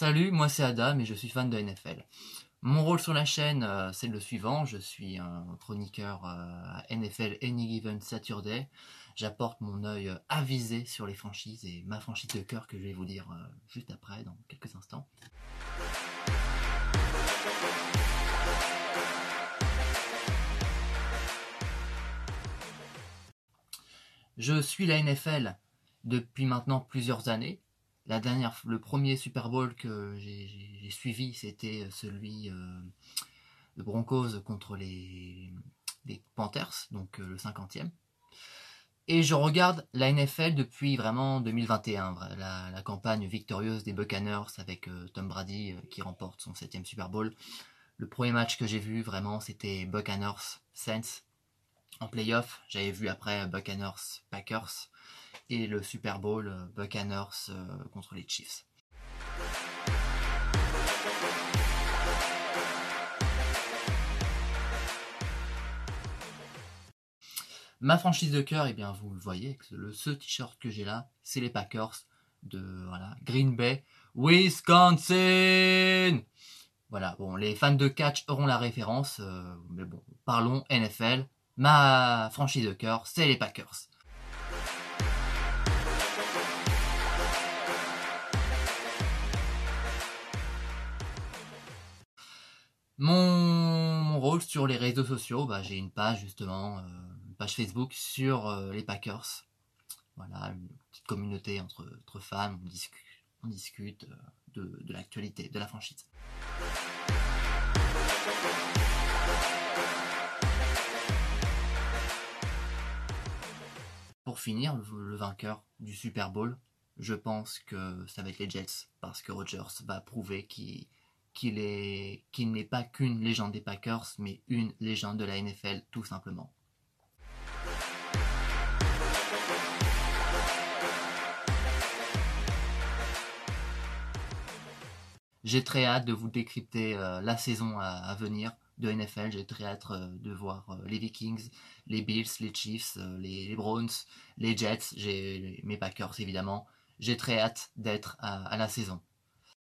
Salut, moi c'est Adam et je suis fan de NFL. Mon rôle sur la chaîne, euh, c'est le suivant. Je suis un chroniqueur euh, à NFL Any Given Saturday. J'apporte mon œil euh, avisé sur les franchises et ma franchise de cœur que je vais vous dire juste après, dans quelques instants. Je suis la NFL depuis maintenant plusieurs années le premier Super Bowl que j'ai suivi, c'était celui euh, de Broncos contre les, Panthers, donc euh, le 50e. Et je regarde la NFL depuis vraiment 2021, la, campagne victorieuse des Buccaneers avec euh, Tom Brady qui remporte son septième Super Bowl. Le premier match que j'ai vu vraiment, c'était Buccaneers Saints en playoff. J'avais vu après Buccaneers Packers et le Super Bowl euh, Buccaneers euh, contre les Chiefs. Ma franchise de cœur, et eh bien vous le voyez, le, ce t-shirt que j'ai là, c'est les Packers de voilà, Green Bay, Wisconsin. Voilà, bon, les fans de catch auront la référence, euh, mais bon, parlons NFL. Ma franchise de cœur, c'est les Packers. Mon, rôle sur les réseaux sociaux, bah, j'ai une page justement, euh, une page Facebook sur euh, les Packers. Voilà, une petite communauté entre, fans, on discute, euh, de, l'actualité, de la franchise. Pour finir, le, vainqueur du Super Bowl, je pense que ça va être les Jets, parce que Rodgers va prouver qu'il qu'il est qu'il n'est pas qu'une légende des Packers, mais une légende de la NFL tout simplement. J'ai très hâte de vous décrypter euh, la saison à, venir de NFL. J'ai très hâte euh, de voir euh, les Vikings, les Bills, les Chiefs, les, Browns, les Jets, j'ai mes Packers évidemment. J'ai très hâte d'être à la saison.